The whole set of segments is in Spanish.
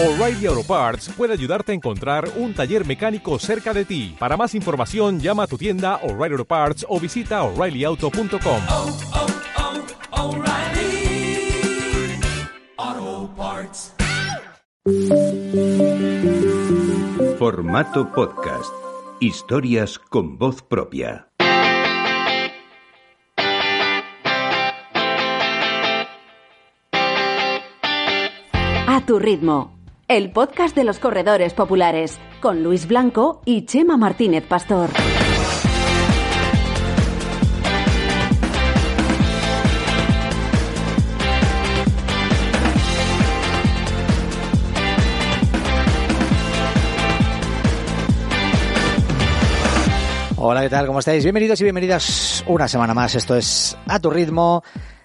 O'Reilly Auto Parts puede ayudarte a encontrar un taller mecánico cerca de ti. Para más información, llama a tu tienda O'Reilly Auto Parts o visita oreillyauto.com. oh, oh, Parts. Formato podcast. Historias con voz propia. A tu ritmo. El podcast de los corredores populares con Luis Blanco y Chema Martínez Pastor. Hola, ¿qué tal? ¿Cómo estáis? Bienvenidos y bienvenidas una semana más. Esto es A tu ritmo.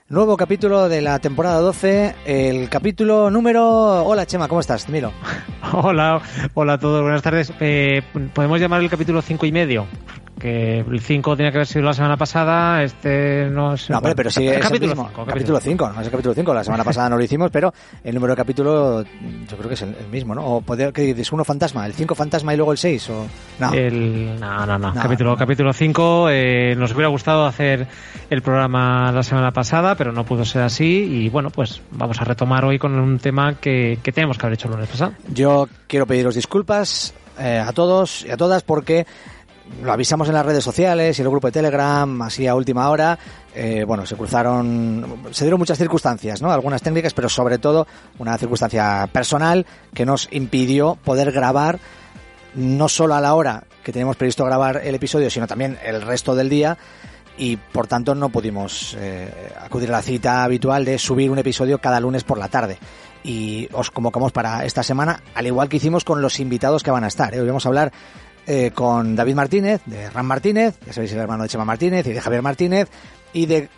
Nuevo capítulo de la temporada 12, el capítulo número... Hola Chema, ¿cómo estás? Miro. Hola, hola a todos, buenas tardes. Eh, ¿Podemos llamar el capítulo cinco y medio? Que el 5 tenía que haber sido la semana pasada, este no es... No, hombre, pero sí el es el capítulo mismo. cinco, capítulo 5, no es el capítulo 5. La semana pasada no lo hicimos, pero el número de capítulo yo creo que es el, el mismo, ¿no? O poder, ¿qué dices? ¿Uno fantasma? ¿El 5 fantasma y luego el 6? O... No. El, no, no, no, No, capítulo no. capítulo 5. Eh, nos hubiera gustado hacer el programa la semana pasada, pero no pudo ser así. Y bueno, pues vamos a retomar hoy con un tema que, que tenemos que haber hecho el lunes pasado. Yo quiero pediros disculpas eh, a todos y a todas porque lo avisamos en las redes sociales y en el grupo de Telegram, así a última hora. eh, bueno, se cruzaron, se dieron muchas circunstancias, ¿no? Algunas técnicas, pero sobre todo una circunstancia personal que nos impidió poder grabar no solo a la hora que teníamos previsto grabar el episodio, sino también el resto del día y por tanto no pudimos eh, acudir a la cita habitual de subir un episodio cada lunes por la tarde. Y os convocamos para esta semana, al igual que hicimos con los invitados que van a estar. ¿eh? Hoy vamos a hablar eh, con David Martínez, de Ram Martínez, ya sabéis el hermano de Chema Martínez y de Javier Martínez, y de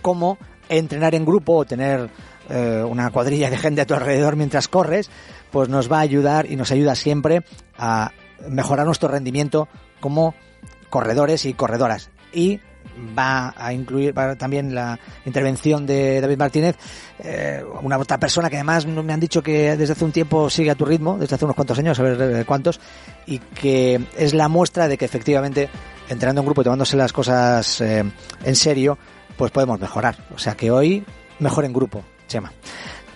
cómo entrenar en grupo o tener eh, una cuadrilla de gente a tu alrededor mientras corres, pues nos va a ayudar y nos ayuda siempre a mejorar nuestro rendimiento como corredores y corredoras. Y va a incluir también la intervención de David Martínez, eh, una otra persona que además me han dicho que desde hace un tiempo sigue a tu ritmo, desde hace unos cuantos años, a ver eh, cuántos, y que es la muestra de que efectivamente entrenando en grupo y tomándose las cosas eh, en serio, pues podemos mejorar. O sea que hoy mejor en grupo, Chema.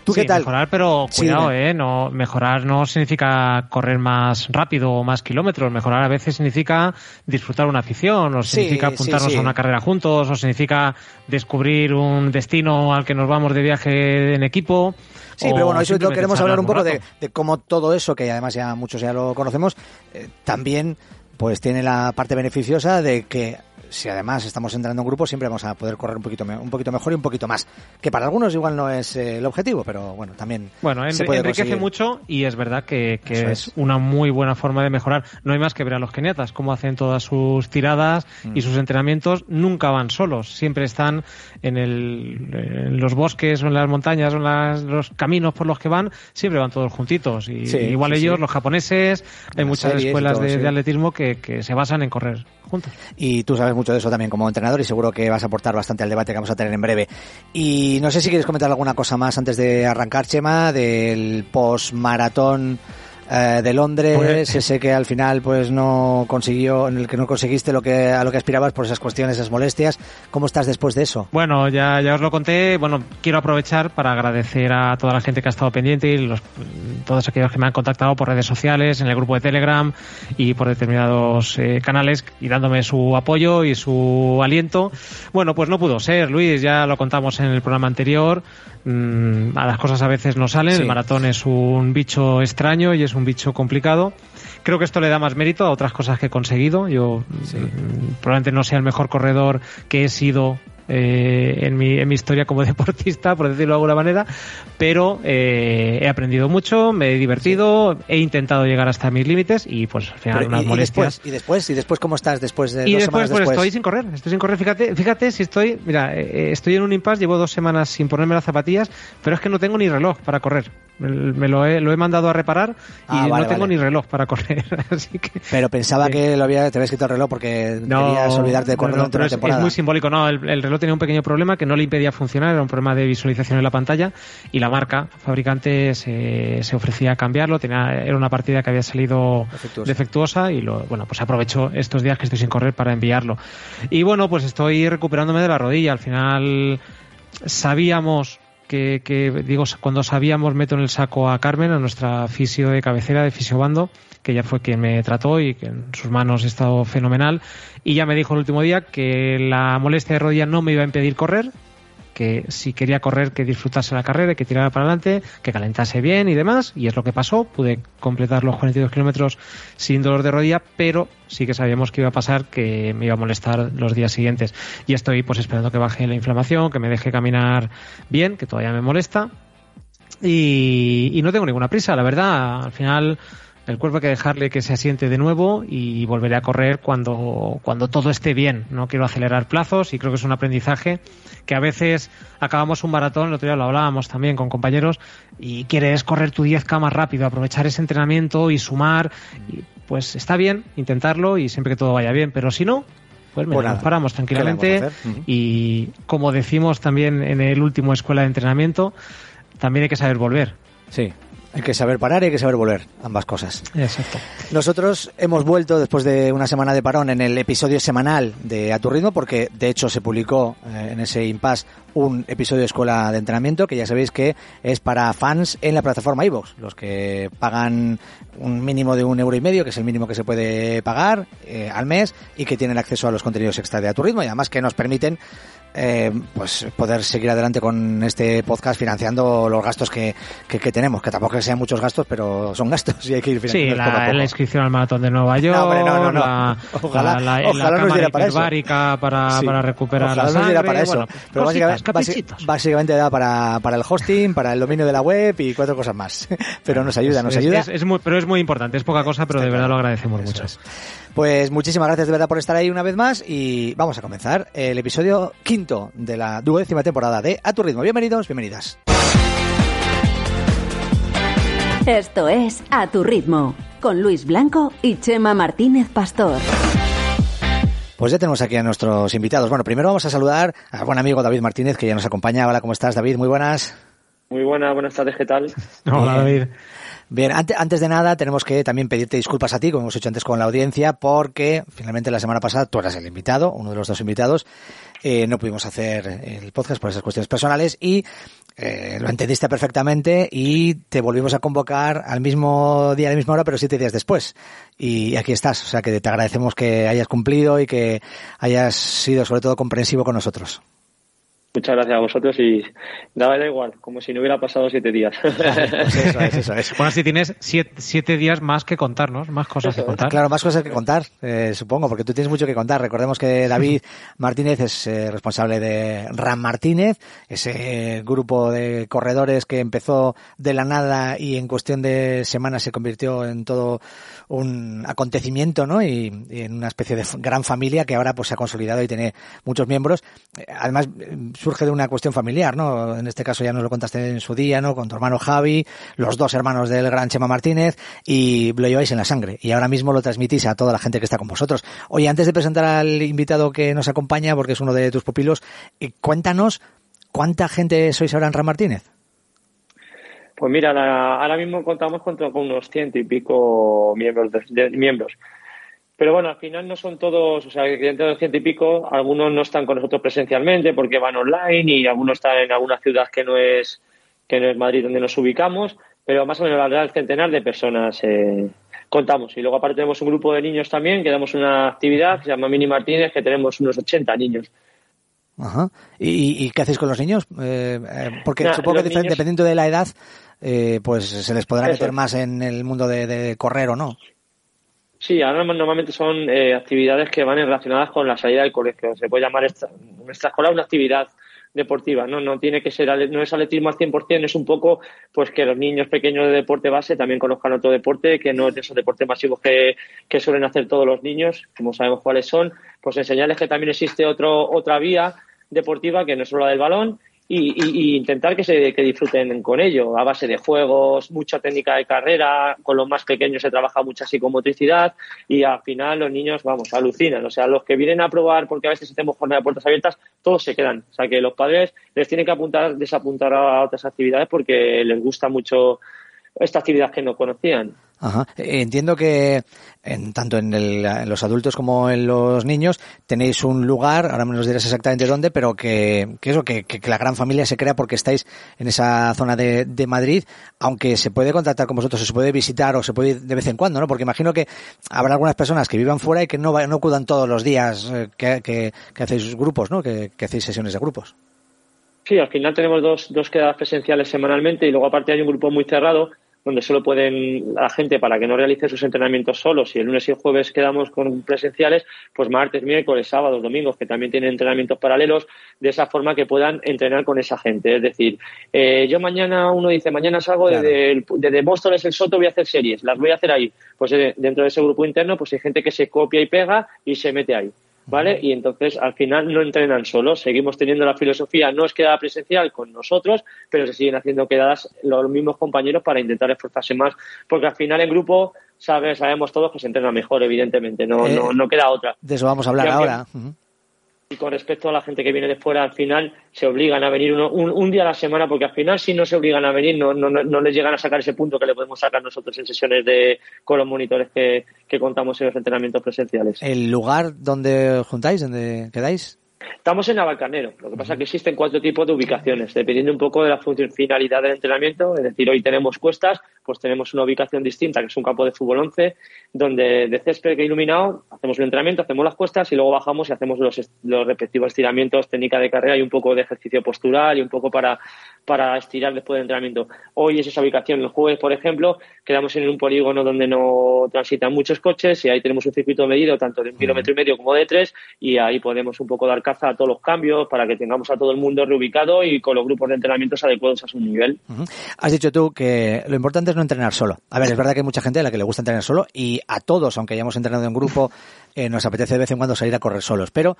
¿Tú Sí, qué tal? Mejorar, pero cuidado, eh, no mejorar no significa correr más rápido o más kilómetros. Mejorar a veces significa disfrutar una afición, o significa sí, apuntarnos a una carrera juntos, o significa descubrir un destino al que nos vamos de viaje en equipo. Sí, pero bueno, eso queremos hablar un poco de cómo todo eso, que además ya muchos ya lo conocemos, eh, también pues tiene la parte beneficiosa de que si además estamos entrando en grupo siempre vamos a poder correr un poquito un poquito mejor y un poquito más, que para algunos igual no es eh, el objetivo, pero bueno, también Bueno, se puede enriquece conseguir. mucho y es verdad que, que es es. una muy buena forma de mejorar. No hay más que ver a los keniatas, cómo hacen todas sus tiradas Mm. y sus entrenamientos. Nunca van solos, siempre están en, el, en los bosques o en las montañas o en las- los caminos por los que van, siempre van todos juntitos. Y Sí, igual sí, ellos, sí. los japoneses, hay muchas escuelas todo, de, de atletismo que, que se basan en correr juntos. Y tú sabes mucho de eso también como entrenador y seguro que vas a aportar bastante al debate que vamos a tener en breve. Y no sé si quieres comentar alguna cosa más antes de arrancar, Chema, del post-maratón eh, de Londres, Pues- ese que al final pues no consiguió, en el que no conseguiste lo que a lo que aspirabas por esas cuestiones, esas molestias. ¿Cómo estás después de eso? Bueno, ya, ya os lo conté. Bueno, quiero aprovechar para agradecer a toda la gente que ha estado pendiente y los, todos aquellos que me han contactado por redes sociales, en el grupo de Telegram y por determinados eh, canales y dándome su apoyo y su aliento. Bueno, pues no pudo ser, Luis, ya lo contamos en el programa anterior. Mm, a las cosas a veces no salen. Sí. El maratón es un bicho extraño y es un bicho complicado. Creo que esto le da más mérito a otras cosas que he conseguido. Yo mm, probablemente no sea el mejor corredor que he sido eh, en, mi, en mi historia como deportista, por decirlo de alguna manera, pero eh, he aprendido mucho, me he divertido, he intentado llegar hasta mis límites y pues al final Pero, unas y, y molestias. después, y después, y después cómo estás después de Y dos después, semanas pues después. estoy sin correr, estoy sin correr. Fíjate, fíjate si estoy, mira, eh, estoy en un impasse, llevo dos semanas sin ponerme las zapatillas, pero es que no tengo ni reloj para correr. Me lo he, lo he mandado a reparar y Ah, vale, no tengo vale. ni reloj para correr. Así que Pero pensaba que lo había, te habías quitado el reloj porque querías olvidarte de correr no, no, durante pero la es, muy simbólico. No, el, el reloj tenía un pequeño problema que no le impedía funcionar, era un problema de visualización en la pantalla y la marca fabricante se, se ofrecía a cambiarlo. Tenía, era una partida que había salido Defectuosa. defectuosa y lo, bueno, pues aprovecho estos días que estoy sin correr para enviarlo. Y bueno, pues estoy recuperándome de la rodilla. Al final sabíamos que, que, digo, cuando sabíamos meto en el saco a Carmen, a nuestra fisio de cabecera, de fisiobando, que ella fue quien me trató y que en sus manos he estado fenomenal. Y ya me dijo el último día que la molestia de rodilla no me iba a impedir correr, que si quería correr que disfrutase la carrera, que tirara para adelante, que calentase bien y demás, y es lo que pasó, pude completar los 42 kilómetros sin dolor de rodilla, pero sí que sabíamos que iba a pasar, que me iba a molestar los días siguientes. Y estoy pues esperando que baje la inflamación, que me deje caminar bien, que todavía me molesta, y, y no tengo ninguna prisa, la verdad, al final el cuerpo hay que dejarle que se asiente de nuevo y volveré a correr cuando, cuando todo esté bien. No quiero acelerar plazos y creo que es un aprendizaje que a veces acabamos un maratón, el otro día lo hablábamos también con compañeros, y quieres correr tu 10K más rápido, aprovechar ese entrenamiento y sumar. Y, pues está bien intentarlo y siempre que todo vaya bien, pero si no, pues, Pues nos paramos ¿qué le tranquilamente y como decimos también en el último escuela de entrenamiento, también hay que saber volver. Sí, hay que saber parar y hay que saber volver, ambas cosas. Exacto. Nosotros hemos vuelto después de una semana de parón en el episodio semanal de A Tu Ritmo, porque de hecho se publicó eh, en ese impasse un episodio de Escuela de Entrenamiento, que ya sabéis que es para fans en la plataforma iVoox, los que pagan un mínimo de un euro y medio, que es el mínimo que se puede pagar eh, al mes, y que tienen acceso a los contenidos extra de A Tu Ritmo, y además que nos permiten eh, pues poder seguir adelante con este podcast financiando los gastos que, que, que tenemos, que tampoco que sean muchos gastos, pero son gastos y hay que ir Sí, financiando poco a la, poco. la inscripción al maratón de Nueva York, No, hombre, no, no, no. la, Ojalá- la, la, ojalá nos diera para eso. para, Sí. para recuperar Ojalá la nos diera para eso. bueno, pero cositas, básicamente, basi- caprichitos. básicamente da para, para el hosting, para el dominio de la web y cuatro cosas más. pero nos ayuda, nos es- ayuda. es- es muy- pero es muy importante, es poca cosa, pero Está de verdad claro. lo agradecemos Eso mucho. es. Pues muchísimas gracias de verdad por estar ahí una vez más y vamos a comenzar el episodio quinto de la duodécima temporada de A Tu Ritmo. Bienvenidos, bienvenidas. Esto es A Tu Ritmo, con Luis Blanco y Chema Martínez Pastor. Pues ya tenemos aquí a nuestros invitados. Bueno, primero vamos a saludar al buen amigo David Martínez que ya nos acompaña. Hola, ¿cómo estás David? Muy buenas. Muy buenas, buenas tardes, ¿qué tal? Hola. David. Bien, antes, antes de nada tenemos que también pedirte disculpas a ti, como hemos hecho antes con la audiencia, porque finalmente la semana pasada tú eras el invitado, uno de los dos invitados, eh, no pudimos hacer el podcast por esas cuestiones personales y eh, lo entendiste perfectamente y te volvimos a convocar al mismo día, a la misma hora, pero siete días después. Y aquí estás, o sea que te agradecemos que hayas cumplido y que hayas sido sobre todo comprensivo con nosotros. Muchas gracias a vosotros y daba da igual, como si no hubiera pasado siete días. Pues eso es, eso es. Bueno, si tienes siete, siete días más que contarnos, más cosas que es. contar. Claro, más cosas que contar, eh, supongo, porque tú tienes mucho que contar. Recordemos que David Martínez es eh, responsable de Ram Martínez, ese grupo de corredores que empezó de la nada y en cuestión de semanas se convirtió en todo un acontecimiento, ¿no? Y, en una especie de gran familia que ahora pues se ha consolidado y tiene muchos miembros. Eh, Además, eh, surge de una cuestión familiar, ¿no? En este caso ya nos lo contaste en su día, ¿no? Con tu hermano Javi, los dos hermanos del gran Chema Martínez y lo lleváis en la sangre. Y ahora mismo lo transmitís a toda la gente que está con vosotros. Oye, antes de presentar al invitado que nos acompaña, porque es uno de tus pupilos, eh, cuéntanos cuánta gente sois ahora en Ram Martínez. Pues mira, la- ahora mismo contamos con, unos ciento y pico miembros. de- de- miembros. Pero bueno, al final no son todos, o sea, dentro de los ciento y pico, algunos no están con nosotros presencialmente porque van online y algunos están en alguna ciudad que no es que no es Madrid donde nos ubicamos, pero más o menos la verdad el centenar de personas eh, contamos. Y luego aparte tenemos un grupo de niños también que damos una actividad que se llama Mini Martínez, que tenemos unos 80 niños. Ajá. ¿Y, y qué hacéis con los niños? Eh, eh, porque Nah, supongo que niños- dependiendo de la edad, eh, pues se les podrá Eso. meter más en el mundo de, de correr o no. Sí, ahora normalmente son eh, actividades que van relacionadas con la salida del colegio. Se puede llamar extra, extraescolar una actividad deportiva, ¿no? No tiene que ser, no es atletismo al 100%, es un poco pues que los niños pequeños de deporte base también conozcan otro deporte, que no es de esos deportes masivos que, que suelen hacer todos los niños, como sabemos cuáles son, pues enseñarles que también existe otro, otra vía deportiva que no es solo la del balón y, y- y intentar que se que disfruten con ello, a base de juegos, mucha técnica de carrera, con los más pequeños se trabaja mucha psicomotricidad y al final los niños, vamos, alucinan. O sea, los que vienen a probar, porque a veces hacemos jornada de puertas abiertas, todos se quedan. O sea, que los padres les tienen que apuntar, desapuntar a otras actividades porque les gusta mucho esta actividad que no conocían. Ajá. Entiendo que en, tanto en, el- en los adultos como en los niños tenéis un lugar, ahora me nos dirás exactamente dónde, pero que, que eso, que, la gran familia se crea porque estáis en esa zona de, de Madrid, aunque se puede contactar con vosotros, o se puede visitar o se puede ir de vez en cuando, ¿no? Porque imagino que habrá algunas personas que vivan fuera y que no, no acudan todos los días eh, que, que- que hacéis grupos, ¿no? Que, que hacéis sesiones de grupos. Sí, al final tenemos dos, dos quedadas presenciales semanalmente y luego aparte hay un grupo muy cerrado donde solo pueden la gente para que no realice sus entrenamientos solos y el lunes y el jueves quedamos con presenciales, pues martes, miércoles, sábados, domingos, que también tienen entrenamientos paralelos, de esa forma que puedan entrenar con esa gente. Es decir, eh, yo mañana, uno dice, mañana salgo Claro. desde, desde Móstoles el Soto, voy a hacer series, las voy a hacer ahí. Pues eh, dentro de ese grupo interno, pues hay gente que se copia y pega y se mete ahí. ¿Vale? Y entonces al final no entrenan solos, seguimos teniendo la filosofía, no es quedada presencial con nosotros, pero se siguen haciendo quedadas los mismos compañeros para intentar esforzarse más, porque al final en grupo sabe- sabemos todos que se entrena mejor, evidentemente, no, Eh, no, no queda otra. De eso vamos a hablar ahora. Y con respecto a la gente que viene de fuera, al final se obligan a venir uno- un, un día a la semana, porque al final si no se obligan a venir, no, no, no- les llegan a sacar ese punto que le podemos sacar nosotros en sesiones de con los monitores que, que contamos en los entrenamientos presenciales. ¿El lugar donde juntáis, donde quedáis? Estamos en Navalcarnero. Lo que pasa es que existen cuatro tipos de ubicaciones, dependiendo un poco de la función finalidad del entrenamiento. Es decir, hoy tenemos cuestas, pues tenemos una ubicación distinta, que es un campo de fútbol 11, donde de césped que iluminado hacemos el entrenamiento, hacemos las cuestas y luego bajamos y hacemos los, los respectivos estiramientos, técnica de carrera y un poco de ejercicio postural y un poco para, para estirar después del entrenamiento. Hoy es esa ubicación. El jueves, por ejemplo, quedamos en un polígono donde no transitan muchos coches y ahí tenemos un circuito medido tanto de un kilómetro y medio como de tres y ahí podemos un poco dar caza a todos los cambios para que tengamos a todo el mundo reubicado y con los grupos de entrenamientos adecuados a su nivel. Has dicho tú que lo importante es no entrenar solo. A ver, es verdad que hay mucha gente a la que le gusta entrenar solo y a todos, aunque hayamos entrenado en grupo, eh, nos apetece de vez en cuando salir a correr solos. Pero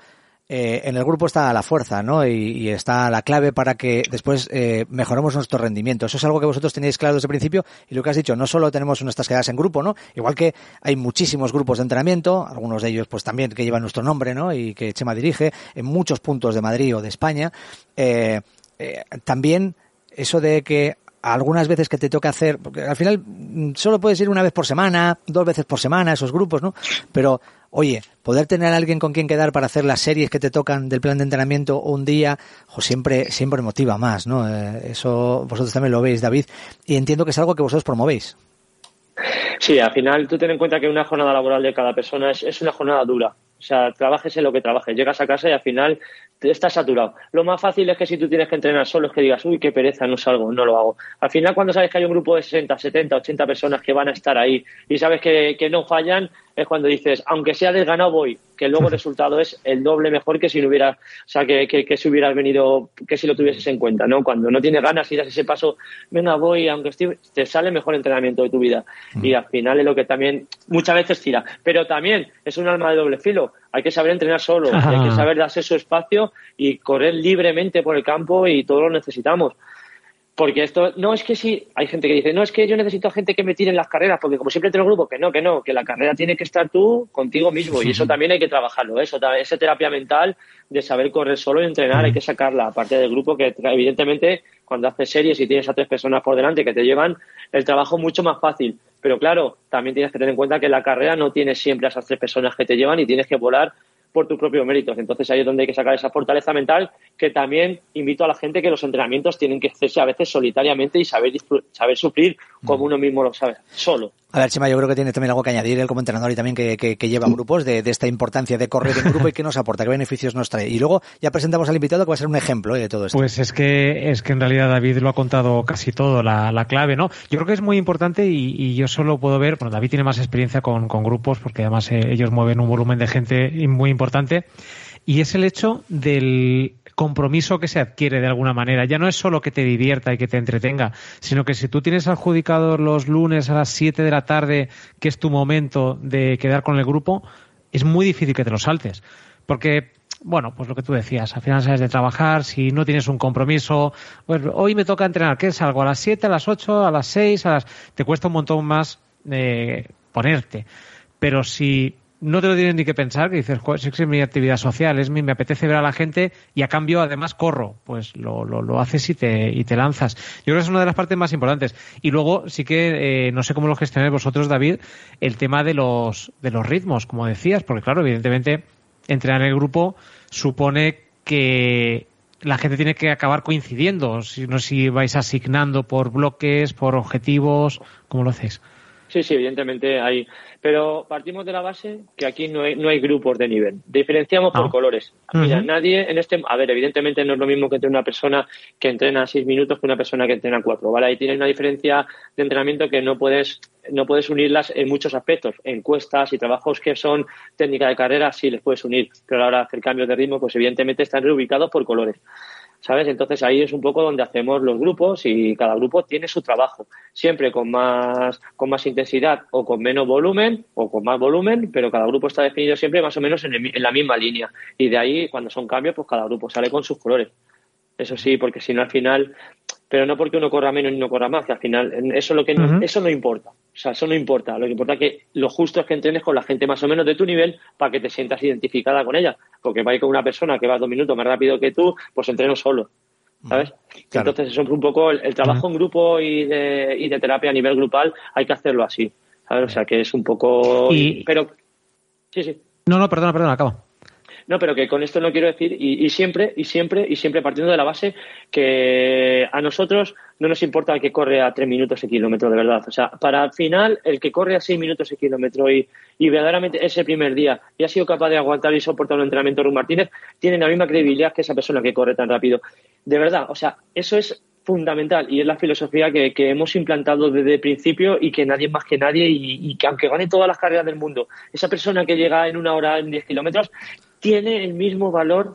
eh, en el grupo está la fuerza, ¿no? Y, y está la clave para que después eh, mejoremos nuestro rendimiento. Eso es algo que vosotros tenéis claro desde el principio y lo que has dicho, no solo tenemos nuestras quedadas en grupo, ¿no? Igual que hay muchísimos grupos de entrenamiento, algunos de ellos pues también que llevan nuestro nombre, ¿no? Y que Chema dirige en muchos puntos de Madrid o de España. Eh, eh, también eso de que algunas veces que te toca hacer, porque al final mm, solo puedes ir una vez por semana, dos veces por semana, esos grupos, ¿no? Pero, oye, poder tener a alguien con quien quedar para hacer las series que te tocan del plan de entrenamiento un día, jo, siempre, siempre motiva más, ¿no? Eh, eso vosotros también lo veis, David, y entiendo que es algo que vosotros promovéis. Sí, al final tú ten en cuenta que una jornada laboral de cada persona es, es una jornada dura. O sea, trabajes en lo que trabajes, llegas a casa y al final estás saturado. Lo más fácil es que si tú tienes que entrenar solo es que digas, uy, qué pereza, no salgo, no lo hago. Al final, cuando sabes que hay un grupo de 60, 70, 80 personas que van a estar ahí y sabes que, que no fallan, es cuando dices, aunque sea desganado, voy, que luego el resultado es el doble mejor que si no hubiera, o sea, que, que, que si hubieras venido, que si lo tuvieses en cuenta, ¿no? Cuando no tienes ganas y das ese paso, venga, voy, aunque estoy, te sale mejor entrenamiento de tu vida. Y al final es lo que también muchas veces tira. Pero también es un alma de doble filo. Hay que saber entrenar solo, hay que saber darse su espacio y correr libremente por el campo y todos lo necesitamos. Porque esto, no es que si, hay gente que dice, no es que yo necesito gente que me tire en las carreras, porque como siempre tengo grupo, que no, que no, que la carrera tiene que estar tú contigo mismo y eso también hay que trabajarlo, ¿eh? eso esa terapia mental de saber correr solo y entrenar, hay que sacarla, aparte del grupo, que evidentemente cuando haces series y tienes a tres personas por delante que te llevan el trabajo mucho más fácil. Pero claro, también tienes que tener en cuenta que la carrera no tienes siempre a esas tres personas que te llevan y tienes que volar por tus propios méritos. Entonces ahí es donde hay que sacar esa fortaleza mental que también invito a la gente que los entrenamientos tienen que hacerse a veces solitariamente y saber, saber sufrir como uno mismo lo sabe, solo. A ver, Chema, yo creo que tiene también algo que añadir él como entrenador y también que, que- que lleva grupos de, de esta importancia de correr en grupo y qué nos aporta, qué beneficios nos trae. Y luego ya presentamos al invitado que va a ser un ejemplo eh, de todo esto. Pues es que es que en realidad David lo ha contado casi todo, la, la clave, ¿no? Yo creo que es muy importante y, y yo solo puedo ver, bueno, David tiene más experiencia con, con grupos porque además eh, ellos mueven un volumen de gente muy importante y es el hecho del compromiso que se adquiere de alguna manera. Ya no es solo que te divierta y que te entretenga, sino que si tú tienes adjudicado los lunes a las 7 de la tarde, que es tu momento de quedar con el grupo, es muy difícil que te lo saltes. Porque bueno, pues lo que tú decías, al final sabes de trabajar, si no tienes un compromiso, pues hoy me toca entrenar, ¿qué es algo? ¿A las 7, a las 8, a las 6, a las... te cuesta un montón más eh, ponerte. Pero si no te lo tienes ni que pensar, que dices, "Joder, si es mi actividad social, es mi, me apetece ver a la gente y a cambio además corro, pues lo, lo, lo haces y te, y te lanzas. Yo creo que es una de las partes más importantes. Y luego sí que, eh, no sé cómo lo gestionáis vosotros, David, el tema de los, de los ritmos, como decías, porque claro, evidentemente entrenar en el grupo supone que la gente tiene que acabar coincidiendo, si no si vais asignando por bloques, por objetivos, ¿cómo lo hacéis? Sí, sí, evidentemente hay. Pero partimos de la base que aquí no hay, no hay grupos de nivel. Diferenciamos por Ah. colores. Mira, nadie en este. A ver, evidentemente no es lo mismo que entre una persona que entrena seis minutos que una persona que entrena cuatro, ¿vale? Ahí tiene una diferencia de entrenamiento que no puedes, no puedes unirlas en muchos aspectos. Encuestas y trabajos que son técnica de carrera, sí les puedes unir. Pero a la hora de hacer cambios de ritmo, pues evidentemente están reubicados por colores. ¿Sabes? Entonces ahí es un poco donde hacemos los grupos y cada grupo tiene su trabajo, siempre con más, con más intensidad o con menos volumen o con más volumen, pero cada grupo está definido siempre más o menos en, el en la misma línea. Y de ahí, cuando son cambios, pues cada grupo sale con sus colores. Eso sí, porque si no al final, pero no porque uno corra menos ni uno corra más, que al final eso es lo que no, eso no importa. O sea, eso no importa. Lo que importa es que lo justo es que entrenes con la gente más o menos de tu nivel para que te sientas identificada con ella. Porque va a ir con una persona que va dos minutos más rápido que tú, pues entreno solo. ¿Sabes? Claro. Entonces, eso es un poco el, el trabajo en grupo y de, y de terapia a nivel grupal, hay que hacerlo así. ¿Sabes? O sea, que es un poco. Y- Pero. Sí, sí. No, no, perdona, perdona, acaba. No, pero que con esto no quiero decir, y, y siempre, y siempre, y siempre partiendo de la base que a nosotros no nos importa el que corre a tres minutos el kilómetro, de verdad. O sea, para al final, el que corre a seis minutos el kilómetro y, y verdaderamente ese primer día y ha sido capaz de aguantar y soportar un entrenamiento de Martínez, tiene la misma credibilidad que esa persona que corre tan rápido. De verdad, o sea, eso es fundamental y es la filosofía que, que hemos implantado desde el principio y que nadie más que nadie y, y que aunque gane todas las carreras del mundo, esa persona que llega en una hora en 10 kilómetros tiene el mismo valor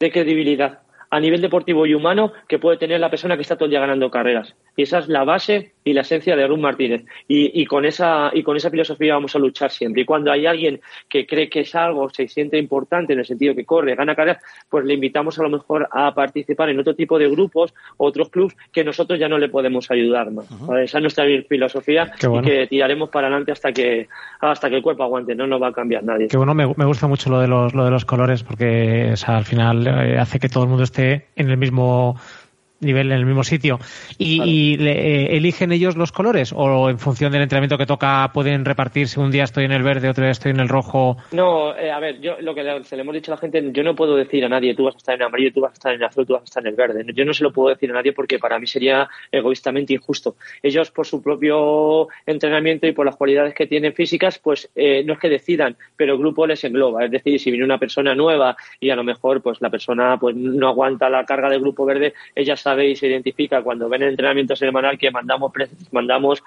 de credibilidad a nivel deportivo y humano que puede tener la persona que está todo el día ganando carreras. Y esa es la base y la esencia de Ruth Martínez. Y, y con esa, y con esa filosofía vamos a luchar siempre. Y cuando hay alguien que cree que es algo, se siente importante en el sentido que corre, gana carreras, pues le invitamos a lo mejor a participar en otro tipo de grupos, otros clubs que nosotros ya no le podemos ayudar más. ¿vale? Esa es nuestra filosofía bueno. y que tiraremos para adelante hasta que, hasta que el cuerpo aguante. No nos va a cambiar nadie. Que bueno, me, me gusta mucho lo de los, lo de los colores porque o sea, al final eh, hace que todo el mundo esté en el mismo nivel, en el mismo sitio. ¿Y, Claro. y le- eh, eligen ellos los colores? ¿O en función del entrenamiento que toca pueden repartirse? Un día estoy en el verde, otro día estoy en el rojo. No, eh, a ver, yo lo que le, se le hemos dicho a la gente, yo no puedo decir a nadie, tú vas a estar en amarillo, tú vas a estar en azul, tú vas a estar en el verde. Yo no se lo puedo decir a nadie porque para mí sería egoístamente injusto. Ellos, por su propio entrenamiento y por las cualidades que tienen físicas, pues eh, no es que decidan, pero el grupo les engloba. Es decir, si viene una persona nueva y a lo mejor pues la persona pues no aguanta la carga del grupo verde, ella sabe y se identifica cuando ven el entrenamiento semanal que mandamos mandamos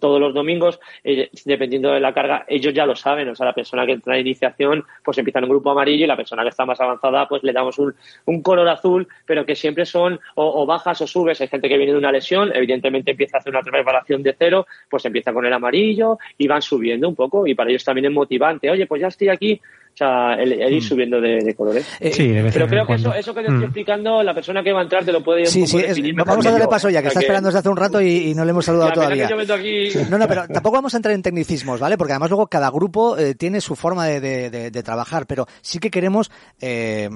todos los domingos, eh, dependiendo de la carga, ellos ya lo saben. O sea, la persona que entra de iniciación, pues empieza en un grupo amarillo y la persona que está más avanzada, pues le damos un, un color azul, pero que siempre son o, o bajas o subes. Hay gente que viene de una lesión, evidentemente empieza a hacer una preparación de cero, pues empieza con el amarillo y van subiendo un poco. Y para ellos también es motivante. Oye, pues ya estoy aquí. O sea, el, el ir subiendo de, de colores. Eh, sí, de vez Pero creo que eso, eso que te estoy Mm. explicando, la persona que va a entrar te lo puede Sí, sí, es- vamos a darle yo. paso ya, que O está esperando desde hace un rato y, y no le hemos saludado todavía. yo meto aquí- No, no, pero tampoco vamos a entrar en tecnicismos, ¿vale? Porque además luego cada grupo eh, tiene su forma de, de- de- de trabajar, pero sí que queremos eh,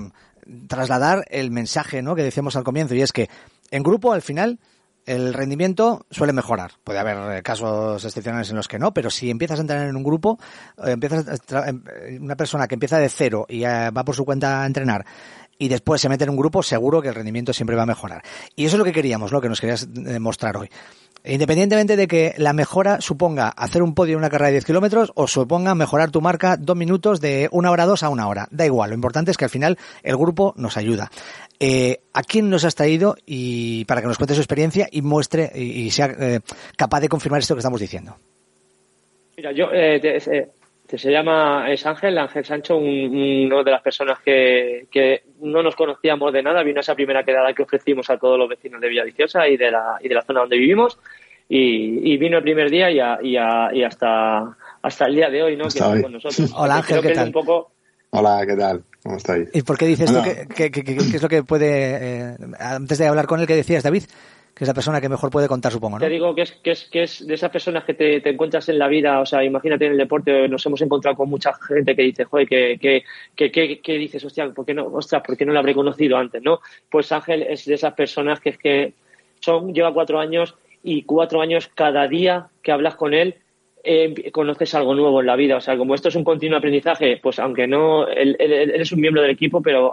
trasladar el mensaje, ¿no? Que decíamos al comienzo, y es que en grupo al final el rendimiento suele mejorar. Puede haber eh, casos excepcionales en los que no, pero si empiezas a entrenar en un grupo, eh, empiezas a em, eh, una persona que empieza de cero y va por su cuenta a entrenar y después se mete en un grupo, seguro que el rendimiento siempre va a mejorar. Y eso es lo que queríamos, lo que nos querías eh, mostrar hoy. Independientemente de que la mejora suponga hacer un podio en una carrera de 10 kilómetros o suponga mejorar tu marca dos minutos de una hora dos a una hora. Da igual, lo importante es que al final el grupo nos ayuda. Eh, ¿A quién nos has traído y para que nos cuente su experiencia y muestre y, sea eh, capaz de confirmar esto que estamos diciendo? Mira, yo, eh, te- se llama, es Ángel, Ángel Sancho, un- uno de las personas que, que no nos conocíamos de nada, vino esa primera quedada que ofrecimos a todos los vecinos de Villaviciosa y de la, y de la zona donde vivimos, y, y vino el primer día y, a- y, a- y hasta, hasta el día de hoy, ¿no? Que está con nosotros. Hola, Ángel, Creo que ¿qué es tal? un poco, Hola, ¿qué tal? ¿Cómo estáis? ¿Y por qué dices que, que- que- que- que es lo que puede... eh, antes de hablar con él, ¿qué decías, David? Que es la persona que mejor puede contar, supongo, ¿no? Te digo que es, que es, que es de esas personas que te, te encuentras en la vida, o sea, imagínate en el deporte, nos hemos encontrado con mucha gente que dice, joder, que, que, que, que- dices, hostia, ¿por qué no, ostras, ¿por qué no lo habré conocido antes, no? Pues Ángel es de esas personas que es que son, lleva cuatro años y cuatro años cada día que hablas con él eh, conoces algo nuevo en la vida. O sea, como esto es un continuo aprendizaje, pues aunque no, él, él- él es un miembro del equipo, pero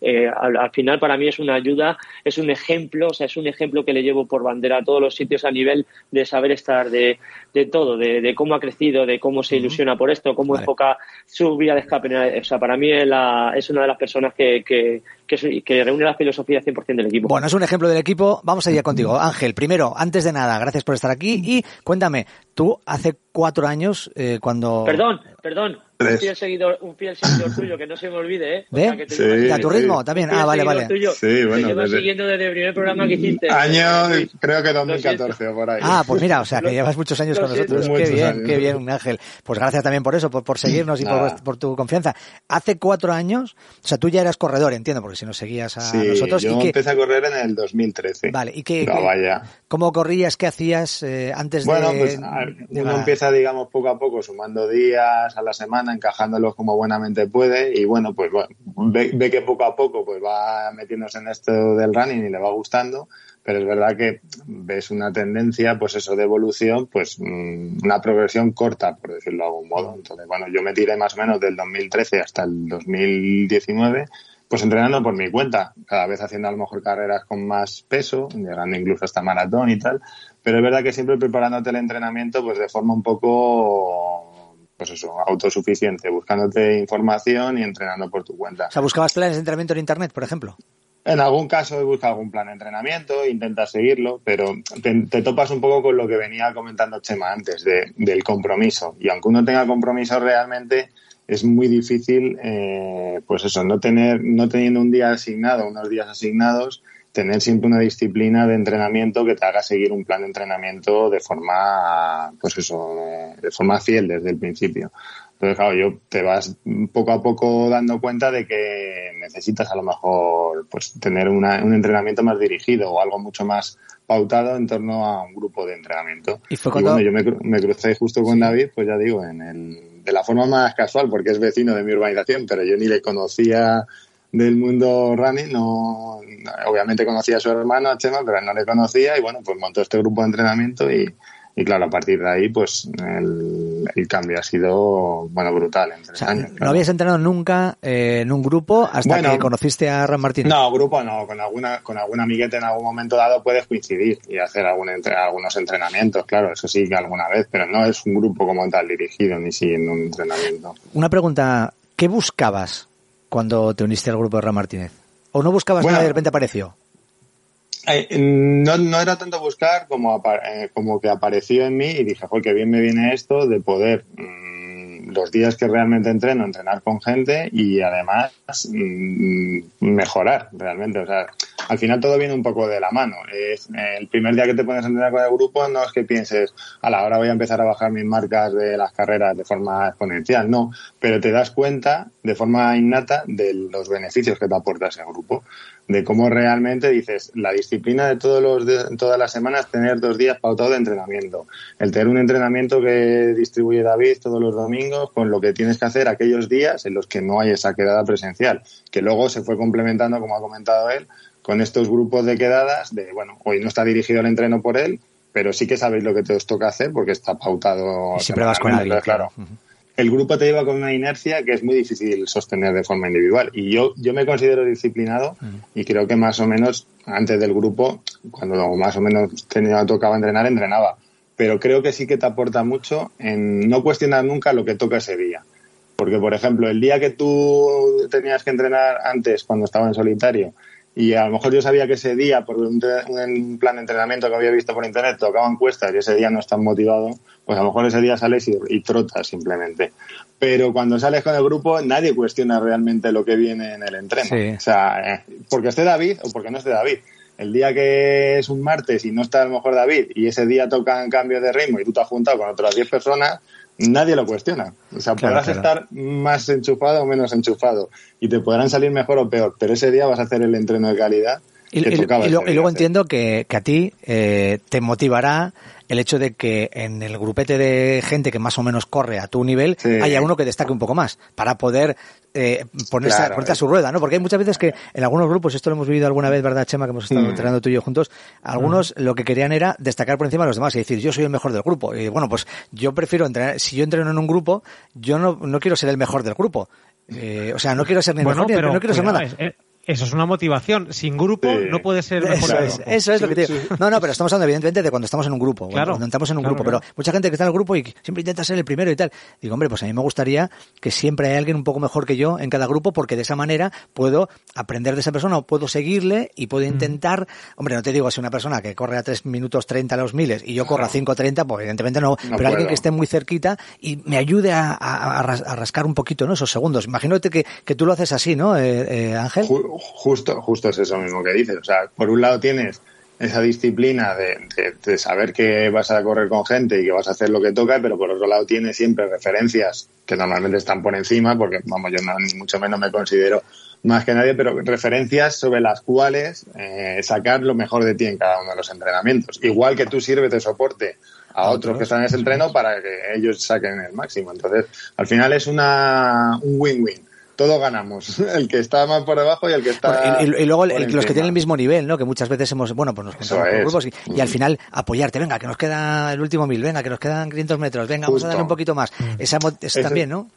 eh, al, al final para mí es una ayuda, es un ejemplo, o sea, es un ejemplo que le llevo por bandera a todos los sitios a nivel de saber estar, de, de todo, de, de cómo ha crecido, de cómo se ilusiona por esto, cómo Vale. enfoca su vía de escape. O sea, para mí es, la- es una de las personas que, que, que, es- que reúne la filosofía 100% del equipo. Bueno, es un ejemplo del equipo. Vamos allá contigo. Ángel, primero, antes de nada, gracias por estar aquí. Y cuéntame, tú hace cuatro años, eh, cuando... Perdón, perdón. Un fiel seguidor, un fiel seguidor tuyo, que no se me olvide, ¿eh? O ¿De? sea, que te Sí. llevas- ¿De a tu ritmo sí. también? Ah, vale, vale. tuyo. Sí, Te bueno, llevas desde- siguiendo desde el primer programa que hiciste. Año, creo que Lo 2014 o por ahí. Ah, pues mira, o sea, que Lo- llevas muchos años con nosotros. siento. Qué Muchos bien, años. qué bien, Ángel. Pues gracias también por eso, por, por seguirnos y por, por tu confianza. Hace cuatro años, o sea, tú ya eras corredor, entiendo, porque si nos seguías a Sí, nosotros. yo ¿y empecé a correr en el 2013. Vale, ¿y qué, No, vaya. cómo corrías? ¿Qué hacías eh, antes Bueno, de...? pues a ver, de uno la- empieza, digamos, poco a poco, sumando días a la semana, encajándolos como buenamente puede, y bueno, pues bueno, ve, ve que poco a poco pues va metiéndose en esto del running y le va gustando, pero es verdad que ves una tendencia, pues eso de evolución, pues mm, una progresión corta, por decirlo de algún modo. Entonces, bueno, yo me tiré más o menos del 2013 hasta el 2019 pues entrenando por mi cuenta, cada vez haciendo a lo mejor carreras con más peso, llegando incluso hasta maratón y tal, pero es verdad que siempre preparándote el entrenamiento pues de forma un poco pues eso, autosuficiente, buscándote información y entrenando por tu cuenta. O sea, ¿buscabas planes de entrenamiento en Internet, por ejemplo? En algún caso he buscado algún plan de entrenamiento, intentas seguirlo, pero te, te topas un poco con lo que venía comentando Chema antes, de, del compromiso. Y aunque uno tenga compromiso realmente, es muy difícil, eh, pues eso, no tener, no teniendo un día asignado, unos días asignados, tener siempre una disciplina de entrenamiento que te haga seguir un plan de entrenamiento de forma, pues eso, eh, de forma fiel desde el principio. Entonces, claro, yo te vas poco a poco dando cuenta de que necesitas a lo mejor pues tener una- un entrenamiento más dirigido o algo mucho más pautado en torno a un grupo de entrenamiento. Y fue cuando- bueno, yo me, me crucé justo con David, pues ya digo, en el, de la forma más casual, porque es vecino de mi urbanización, pero yo ni le conocía del mundo running, no, obviamente conocía a su hermano, a Chema, pero no le conocía y bueno, pues montó este grupo de entrenamiento y, y claro, a partir de ahí, pues el, el cambio ha sido, bueno, brutal en tres O sea, años. no habías entrenado nunca eh, en un grupo hasta Bueno. que conociste a Ran Martínez. No, grupo no, con alguna, con algún amiguete en algún momento dado puedes coincidir y hacer algún entre- algunos entrenamientos, claro, eso sí que alguna vez, pero no es un grupo como tal dirigido ni siguiendo un entrenamiento. Una pregunta, ¿qué buscabas cuando te uniste al grupo de Ran Martínez? ¿O no buscabas Bueno. nada y de repente apareció? Eh, no, no era tanto buscar como, eh, como que apareció en mí y dije, joder, qué bien me viene esto de poder mm, los días que realmente entreno, entrenar con gente y además mm, mejorar realmente. O sea, al final todo viene un poco de la mano. Es, el primer día que te pones a entrenar con el grupo no es que pienses, a la hora voy a empezar a bajar mis marcas de las carreras de forma exponencial, no, pero te das cuenta de forma innata de los beneficios que te aporta ese grupo de cómo realmente dices la disciplina de todos los de- todas las semanas tener dos días pautados de entrenamiento. El tener un entrenamiento que distribuye David todos los domingos con lo que tienes que hacer aquellos días en los que no hay esa quedada presencial que luego se fue complementando como ha comentado él con estos grupos de quedadas de bueno hoy no está dirigido el entreno por él pero sí que sabéis lo que te os toca hacer porque está pautado Y siempre vas con alguien, claro el grupo te lleva con una inercia que es muy difícil sostener de forma individual. Y yo, yo me considero disciplinado y creo que más o menos antes del grupo, cuando más o menos tenía, tocaba entrenar, entrenaba. Pero creo que sí que te aporta mucho en no cuestionar nunca lo que toca ese día. Porque, por ejemplo, el día que tú tenías que entrenar antes, cuando estaba en solitario, y a lo mejor yo sabía que ese día, por un, plan de entrenamiento que había visto por internet, tocaban cuestas y ese día no estás motivado, pues a lo mejor ese día sales y, y trotas simplemente. Pero cuando sales con el grupo, nadie cuestiona realmente lo que viene en el entreno. Sí. O sea, eh, porque esté David o porque no esté David. el día que es un martes y no está a lo mejor David y ese día tocan cambios de ritmo y tú te has juntado con otras 10 personas, nadie lo cuestiona. O sea, Claro, podrás claro. estar más enchufado o menos enchufado y te podrán salir mejor o peor, pero ese día vas a hacer el entreno de calidad Y, y- y y luego hacer. entiendo que, que a ti eh, te motivará el hecho de que en el grupete de gente que más o menos corre a tu nivel Sí. haya uno que destaque un poco más para poder eh, ponerse, Claro, ponerte a es- su rueda, ¿no? Porque hay muchas veces que en algunos grupos, esto lo hemos vivido alguna vez, ¿verdad, Chema? Que hemos estado Mm. entrenando tú y yo juntos, algunos lo que querían era destacar por encima de los demás y decir, yo soy el mejor del grupo. Y bueno, pues yo prefiero entrenar, si yo entreno en un grupo, yo no, no quiero ser el mejor del grupo. Eh, o sea, no quiero ser ni el Bueno, mejor ni pero no quiero ser nada. es- eh, eso es una motivación. Sin grupo Sí. no puede ser mejor Eso es, eso es lo que te digo. No, no, pero estamos hablando evidentemente de cuando estamos en un grupo, Claro, cuando entramos en un claro, grupo, claro. pero mucha gente que está en el grupo y siempre intenta ser el primero y tal. Digo, hombre, pues a mí me gustaría que siempre hay alguien un poco mejor que yo en cada grupo porque de esa manera puedo aprender de esa persona o puedo seguirle y puedo intentar, hombre, no te digo si una persona que corre a 3 minutos 30 a los miles y yo corro a 5.30, pues evidentemente no, pero alguien que esté muy cerquita y me ayude a, a- a ras- a rascar un poquito, ¿no? Esos segundos. Imagínate que, que tú lo haces así, ¿no, eh, eh, Ángel? Ju- justo, justo es eso mismo que dices. O sea, por un lado tienes esa disciplina de, de- de saber que vas a correr con gente y que vas a hacer lo que toca, pero por otro lado tienes siempre referencias que normalmente están por encima, porque vamos, yo no- ni mucho menos me considero más que nadie, pero referencias sobre las cuales eh, sacar lo mejor de ti en cada uno de los entrenamientos. Igual que tú sirves de soporte a otros que están en ese entreno para que ellos saquen el máximo. Entonces, al final es una un win-win. Todos ganamos. El que está más por debajo y el que está. Bueno, y, y luego el- los que tienen el mismo nivel, ¿no? Que muchas veces hemos, bueno, pues nos juntamos por grupos y, y al final apoyarte, venga, que nos queda el último mil, venga, que nos quedan 500 metros, venga, vamos a darle un poquito más. Esa, mo- eso también, ¿no?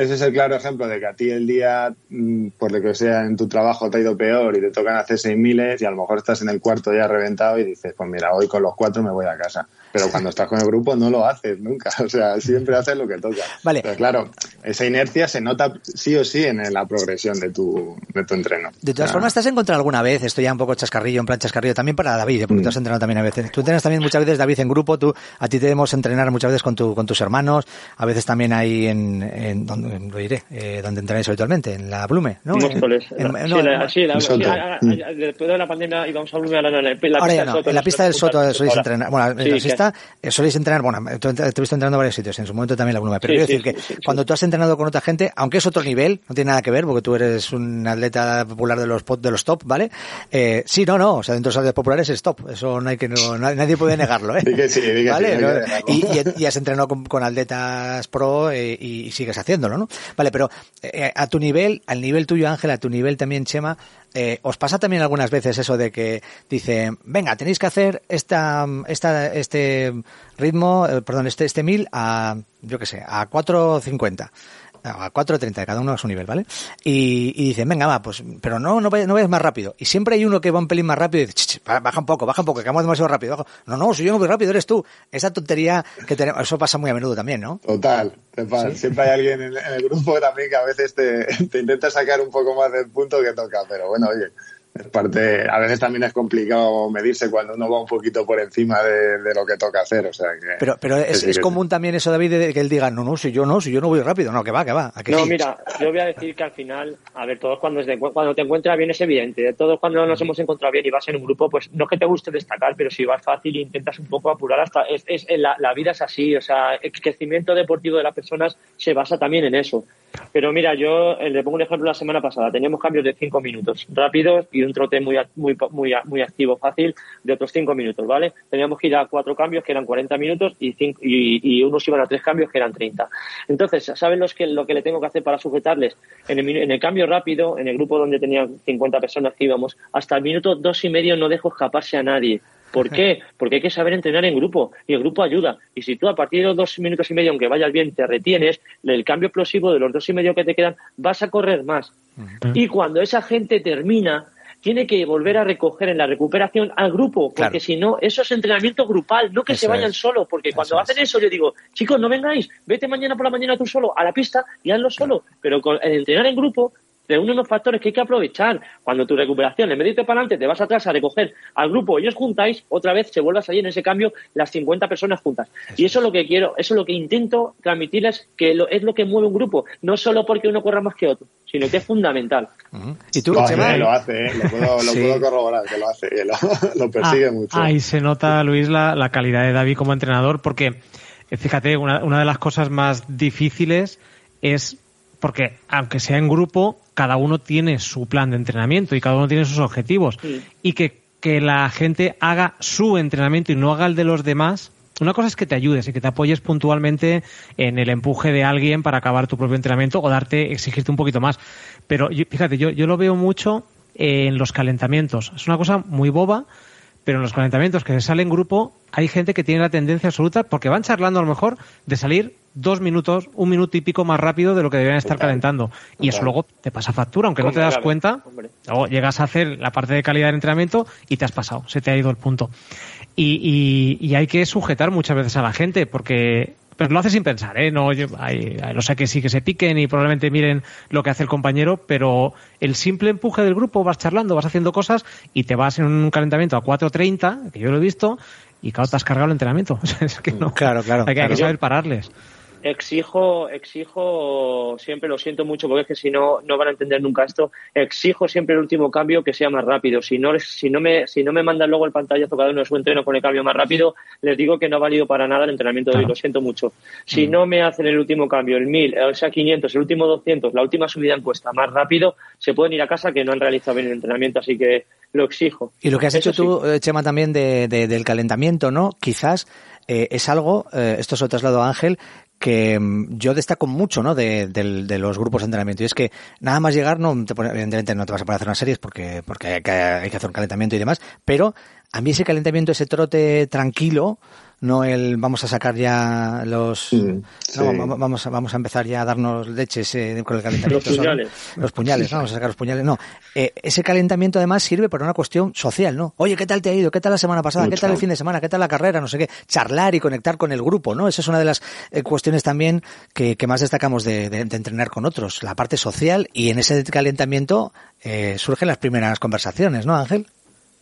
Ese es el claro ejemplo de que a ti el día, mm, por lo que sea, en tu trabajo te ha ido peor y te tocan hacer seis miles y a lo mejor estás en el cuarto ya reventado y dices, pues mira, hoy con los cuatro me voy a casa. Pero cuando estás con el grupo no lo haces nunca. O sea, siempre haces lo que toca. Vale. Pero claro, esa inercia se nota sí o sí en la progresión de tu, de tu entreno. De todas O sea, formas, ¿te has encontrado alguna vez, esto ya un poco chascarrillo, en plan chascarrillo, también para David, ¿eh? porque tú has entrenado también a veces. Tú entrenas también muchas veces, David, en grupo, tú, a ti te debemos entrenar muchas veces con, tu, con tus hermanos, a veces también ahí en, en donde, lo diré, eh, donde entrenáis habitualmente, en la Blume, ¿no? Móstoles. En- en- Sí, no, la- la- después de la pandemia íbamos a volver a la, la, la pista Ahora ya del no, Soto. en la pista del Soto soléis entrenar. Bueno, Sí, en que- pista eh, soléis entrenar, bueno, tú te he visto entrenando en varios sitios, en su momento también la Blume, pero Sí, quiero sí, decir que sí, sí, sí. cuando tú has entrenado con otra gente, aunque es otro nivel, no tiene nada que ver, porque tú eres un atleta popular de los pot- de los top, ¿vale? Eh, sí, no, no, o sea, dentro de los atletas populares es top, eso no hay que, no, na- nadie puede negarlo, ¿eh? Di que sí, di que ¿Vale? y, y- y has entrenado con, con atletas pro eh, y, y sigues haciéndolo, Vale, pero eh, a tu nivel, al nivel tuyo, Ángel, a tu nivel también, Chema, eh, ¿os pasa también algunas veces eso de que dice, venga, tenéis que hacer esta, esta, este ritmo, eh, perdón, este, este mil a, yo qué sé, a 4.50? A 4.30, cada uno a su nivel, ¿vale? Y, y dicen, venga, va, pues, pero no, no vayas, no vayas más rápido. Y siempre hay uno que va un pelín más rápido y dice, "Ch, ch, baja un poco, baja un poco, que vamos demasiado rápido. baja". No, no, si yo no voy rápido, eres tú. Esa tontería que tenemos, eso pasa muy a menudo también, ¿no? Total, siempre hay alguien en, en el grupo también que a veces te, te intenta sacar un poco más del punto que toca, pero bueno, oye, es parte, a veces también es complicado medirse cuando uno va un poquito por encima de, de lo que toca hacer, o sea que... Pero, pero que es, sí, es que común también eso, David, de que él diga, no, no, si yo no, si yo no voy rápido. No, que va, que va. ¿A que No, sí? mira, yo voy a decir que al final, a ver, todos cuando, se- cuando te encuentras bien es evidente, todos cuando nos hemos encontrado bien y vas en un grupo, pues no es que te guste destacar, pero si vas fácil e intentas un poco apurar hasta, es, es- la, la vida es así, o sea, el crecimiento deportivo de las personas se basa también en eso. Pero mira, yo eh, le pongo un ejemplo la semana pasada, teníamos cambios de cinco minutos rápidos y un trote muy, muy, muy, muy activo, fácil, de otros cinco minutos, ¿vale? Teníamos que ir a cuatro cambios que eran 40 minutos y, cinco, y, y unos iban a tres cambios que eran 30. Entonces, ¿saben los que, lo que le tengo que hacer para sujetarles? En el, en el cambio rápido, en el grupo donde tenía 50 personas que íbamos, hasta el minuto dos y medio no dejo escaparse a nadie. ¿Por qué? Porque hay que saber entrenar en grupo y el grupo ayuda. Y si tú a partir de los dos minutos y medio, aunque vayas bien, te retienes, el cambio explosivo de los dos y medio que te quedan, vas a correr más. Y cuando esa gente termina, tiene que volver a recoger en la recuperación al grupo, porque Claro. si no, eso es entrenamiento grupal, no que Eso se vayan solos, porque cuando hacen es. eso yo digo, chicos, no vengáis, vete mañana por la mañana tú solo a la pista y hazlo solo, pero con el entrenar en grupo te unen unos factores que hay que aprovechar. Cuando tu recuperación, en vez de irte para adelante, te vas atrás a recoger al grupo y os juntáis, otra vez se vuelve a salir en ese cambio las 50 personas juntas. y eso es lo que quiero, eso es lo que intento transmitirles, que lo, es lo que mueve un grupo, no solo porque uno corra más que otro, sino que es fundamental. ¿Y tú, Lo Chema? hace, lo hace, ¿eh? lo, puedo, lo Sí. puedo corroborar, que lo hace, que lo, lo persigue Ah, mucho. Ahí se nota, Luis, la, la calidad de David como entrenador, porque eh, fíjate, una, una de las cosas más difíciles es porque, aunque sea en grupo, cada uno tiene su plan de entrenamiento y cada uno tiene sus objetivos. Sí. Y que, que la gente haga su entrenamiento y no haga el de los demás. Una cosa es que te ayudes y que te apoyes puntualmente en el empuje de alguien para acabar tu propio entrenamiento o darte, exigirte un poquito más. Pero yo- fíjate, yo, yo lo veo mucho en los calentamientos. Es una cosa muy boba, pero en los calentamientos que se sale en grupo hay gente que tiene la tendencia absoluta porque van charlando a lo mejor de salir dos minutos, un minuto y pico más rápido de lo que deberían estar Total. calentando. Y eso luego te pasa factura, aunque no te das Claro, cuenta. hombre. Luego llegas a hacer la parte de calidad del entrenamiento y te has pasado, se te ha ido el punto. Y, y- y hay que sujetar muchas veces a la gente porque pero lo hace sin pensar, ¿eh? No, yo, hay, hay- lo sé que sí que se piquen y probablemente miren lo que hace el compañero, pero el simple empuje del grupo, vas charlando, vas haciendo cosas y te vas en un calentamiento a 4.30, que yo lo he visto, y claro, te has cargado el entrenamiento. O sea, es que no. Claro, claro, Hay que, hay que claro. saber pararles. Exijo, exijo, siempre lo siento mucho porque es que si no, no van a entender nunca esto. Exijo siempre el último cambio que sea más rápido. Si no, si no me, si no me mandan luego el pantallazo cada uno de su entreno con el cambio más rápido, les digo que no ha valido para nada el entrenamiento de hoy. Lo siento mucho. Si no me hacen el último cambio, el 1000, o sea 500, el último 200, la última subida en cuesta más rápido, se pueden ir a casa que no han realizado bien el entrenamiento. Así que lo exijo. Y lo que has Eso hecho tú, eh, Chema, también de, de- del calentamiento, ¿no? Quizás eh, es algo, eh, esto se lo traslado a Ángel, que mm, yo destaco mucho, ¿no? De, del- de los grupos de entrenamiento. Y es que nada más llegar, no te evidentemente no te vas a poner a hacer unas series porque, porque hay, que, hay que hacer un calentamiento y demás, pero a mí ese calentamiento, ese trote tranquilo, no el vamos a sacar ya los no, sí. vamos, vamos a, vamos a empezar ya a darnos leches eh, con el calentamiento. Los Son- puñales. los puñales, ¿no? Vamos a sacar los puñales. No, Eh, ese calentamiento además sirve para una cuestión social, ¿no? Oye, ¿qué tal te ha ido? ¿Qué tal la semana pasada? ¿Qué tal el fin de semana? ¿Qué tal la carrera? No sé qué. Charlar y conectar con el grupo, ¿no? Esa es una de las eh, cuestiones también que, que más destacamos de, de- de entrenar con otros, la parte social y en ese calentamiento eh, surgen las primeras conversaciones, ¿no, Ángel?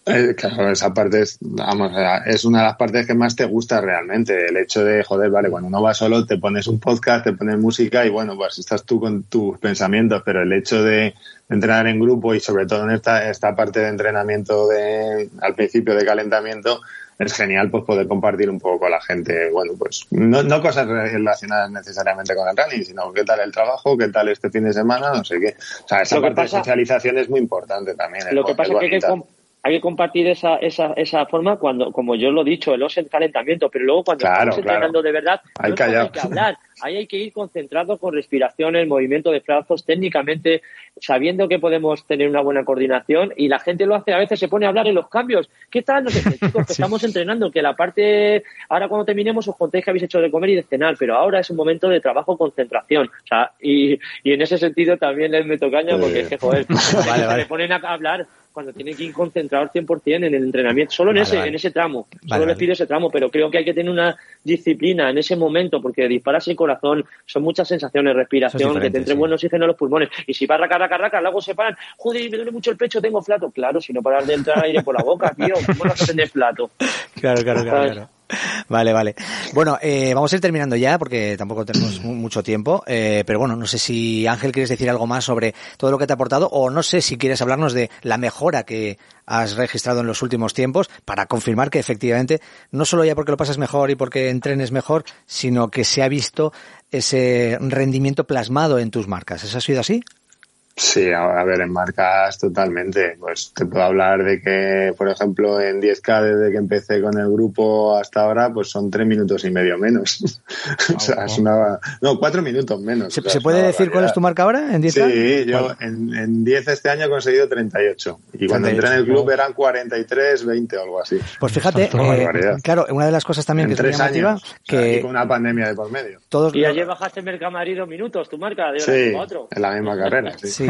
Eh, claro, esa parte es, vamos, es una de las partes que más te gusta realmente. El hecho de, joder, vale, cuando uno va solo te pones un podcast, te pones música y bueno, pues estás tú con tus pensamientos, pero el hecho de entrenar en grupo y sobre todo en esta, esta parte de entrenamiento de, al principio de calentamiento, es genial pues poder compartir un poco con la gente, bueno, pues no, no cosas relacionadas necesariamente con el running, sino qué tal el trabajo, qué tal este fin de semana, no sé qué. O sea, esa Lo parte pasa- de socialización es muy importante también. Lo que pasa es que hay que compartir esa, esa, esa forma cuando, como yo lo he dicho, el el calentamiento, pero luego cuando Claro, estamos claro. entrenando de verdad, no hay que hablar, ahí hay que ir concentrado con respiración, el movimiento de brazos, técnicamente, sabiendo que podemos tener una buena coordinación y la gente lo hace, a veces se pone a hablar en los cambios. ¿Qué tal? No sé chicos, que estamos entrenando, que la parte, ahora cuando terminemos os contéis que habéis hecho de comer y de cenar, pero ahora es un momento de trabajo, concentración. O sea, y, y en ese sentido también les meto caña porque es que, joder, Vale, se vale. le ponen a hablar cuando tienen que ir concentrados 100% en el entrenamiento, solo en ese vale. en ese tramo, Vale, solo les pido ese tramo, pero creo que hay que tener una disciplina en ese momento porque disparas el corazón, son muchas sensaciones, respiración, es que te entre sí. buen oxígeno en los pulmones y si vas raca, raca, raca, luego se paran, joder, me duele mucho el pecho, tengo flato, claro, si no paras de entrar aire por la boca, tío, ¿cómo no vas a tener flato? Claro, claro, claro. Claro. Vale, vale. Bueno, eh, vamos a ir terminando ya porque tampoco tenemos mu- mucho tiempo. eh, pero bueno, no sé si Ángel quieres decir algo más sobre todo lo que te ha aportado o no sé si quieres hablarnos de la mejora que has registrado en los últimos tiempos para confirmar que efectivamente no solo ya porque lo pasas mejor y porque entrenes mejor, sino que se ha visto ese rendimiento plasmado en tus marcas. ¿Eso ha sido así? Sí, a, a ver, en marcas totalmente. Pues te puedo hablar de que, por ejemplo, en 10K desde que empecé con el grupo hasta ahora, pues son tres minutos y medio menos. o sea, es una... No, cuatro minutos menos. ¿Se, O sea, se es puede una decir cuál es tu marca ahora en 10 Sí, yo en, en 10 este año he conseguido 38. Y cuando entré en el 38. club eran 43, 20 o algo así. Pues fíjate, Una eh, claro, una de las cosas también en que tres años. O sea, y que con una pandemia de por medio. todos Y ayer bajaste en Mercamarí dos minutos, tu marca, de un Sí, a otro. en la misma carrera. Sí. Sí,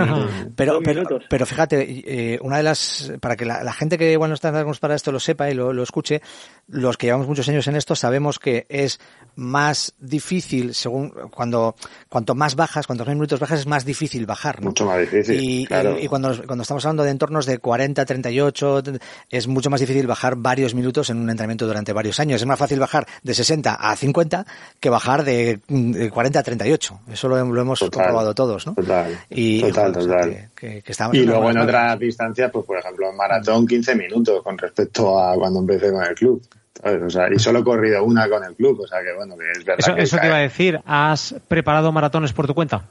pero, pero, fíjate, eh, una de las, para que la, la gente que igual no está para esto lo sepa y lo, lo escuche, los que llevamos muchos años en esto sabemos que es más difícil, según cuando cuanto más bajas, cuantos más minutos bajas, es más difícil bajar. ¿no? Mucho más difícil, Y, claro. y- y cuando, cuando estamos hablando de entornos de 40, 38, es mucho más difícil bajar varios minutos en un entrenamiento durante varios años. Es más fácil bajar de 60 a 50 que bajar de, mm, de 40 a 38. Eso lo, lo hemos Total. comprobado todos, ¿no? Total, Y, total, joder, o sea, total. que- que- que estamos Y luego en otras distancias, pues por ejemplo en maratón 15 minutos con respecto a cuando empecé con el club. ¿sabes? O sea, y solo he corrido una con el club, o sea que bueno, que es verdad Eso, que eso te iba a decir. ¿Has preparado maratones por tu cuenta?